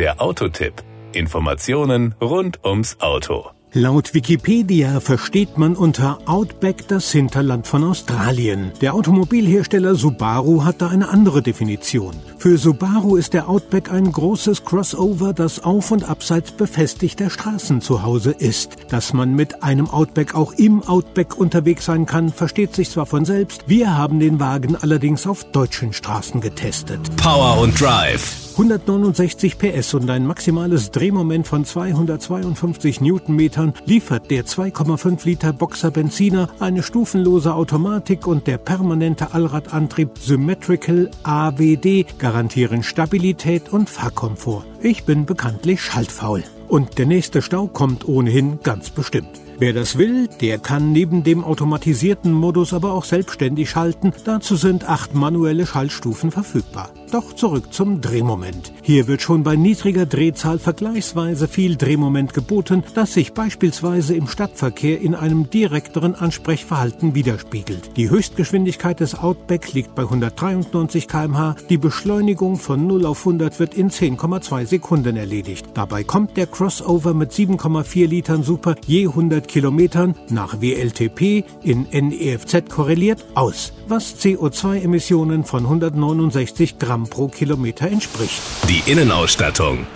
Der Autotipp. Informationen rund ums Auto. Laut Wikipedia versteht man unter Outback das Hinterland von Australien. Der Automobilhersteller Subaru hat da eine andere Definition. Für Subaru ist der Outback ein großes Crossover, das auf und abseits befestigter Straßen zu Hause ist. Dass man mit einem Outback auch im Outback unterwegs sein kann, versteht sich zwar von selbst, wir haben den Wagen allerdings auf deutschen Straßen getestet. Power und Drive 169 PS und ein maximales Drehmoment von 252 Newtonmetern liefert der 2,5 Liter Boxer Benziner, eine stufenlose Automatik und der permanente Allradantrieb Symmetrical AWD garantieren Stabilität und Fahrkomfort. Ich bin bekanntlich schaltfaul. Und der nächste Stau kommt ohnehin ganz bestimmt. Wer das will, der kann neben dem automatisierten Modus aber auch selbstständig schalten. Dazu sind acht manuelle Schaltstufen verfügbar. Doch zurück zum Drehmoment. Hier wird schon bei niedriger Drehzahl vergleichsweise viel Drehmoment geboten, das sich beispielsweise im Stadtverkehr in einem direkteren Ansprechverhalten widerspiegelt. Die Höchstgeschwindigkeit des Outback liegt bei 193 km/h. Die Beschleunigung von 0 auf 100 wird in 10,2 Sekunden erledigt. Dabei kommt der Crossover mit 7,4 Litern Super je 100 Kilometern nach WLTP in NEFZ korreliert aus, was CO2-Emissionen von 169 Gramm pro Kilometer entspricht. Die Innenausstattung.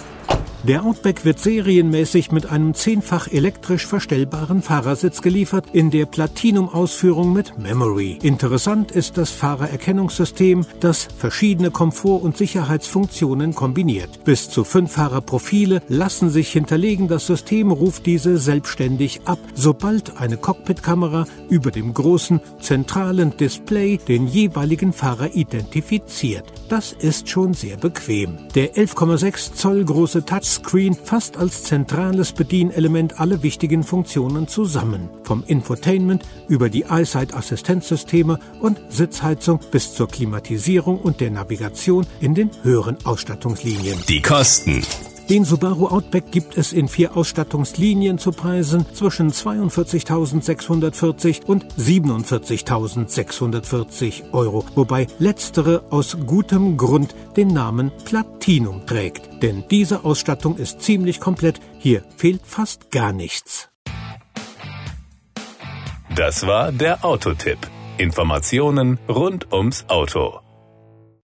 Der Outback wird serienmäßig mit einem zehnfach elektrisch verstellbaren Fahrersitz geliefert, in der Platinum-Ausführung mit Memory. Interessant ist das Fahrererkennungssystem, das verschiedene Komfort- und Sicherheitsfunktionen kombiniert. Bis zu fünf Fahrerprofile lassen sich hinterlegen. Das System ruft diese selbstständig ab, sobald eine Cockpitkamera über dem großen zentralen Display den jeweiligen Fahrer identifiziert. Das ist schon sehr bequem. Der 11,6 Zoll große Touch Touchscreen fasst als zentrales Bedienelement alle wichtigen Funktionen zusammen. Vom Infotainment über die EyeSight-Assistenzsysteme und Sitzheizung bis zur Klimatisierung und der Navigation in den höheren Ausstattungslinien. Die Kosten. Den Subaru Outback gibt es in vier Ausstattungslinien zu Preisen zwischen 42.640 und 47.640 Euro, wobei letztere aus gutem Grund den Namen Platinum trägt. Denn diese Ausstattung ist ziemlich komplett, hier fehlt fast gar nichts. Das war der Autotipp. Informationen rund ums Auto.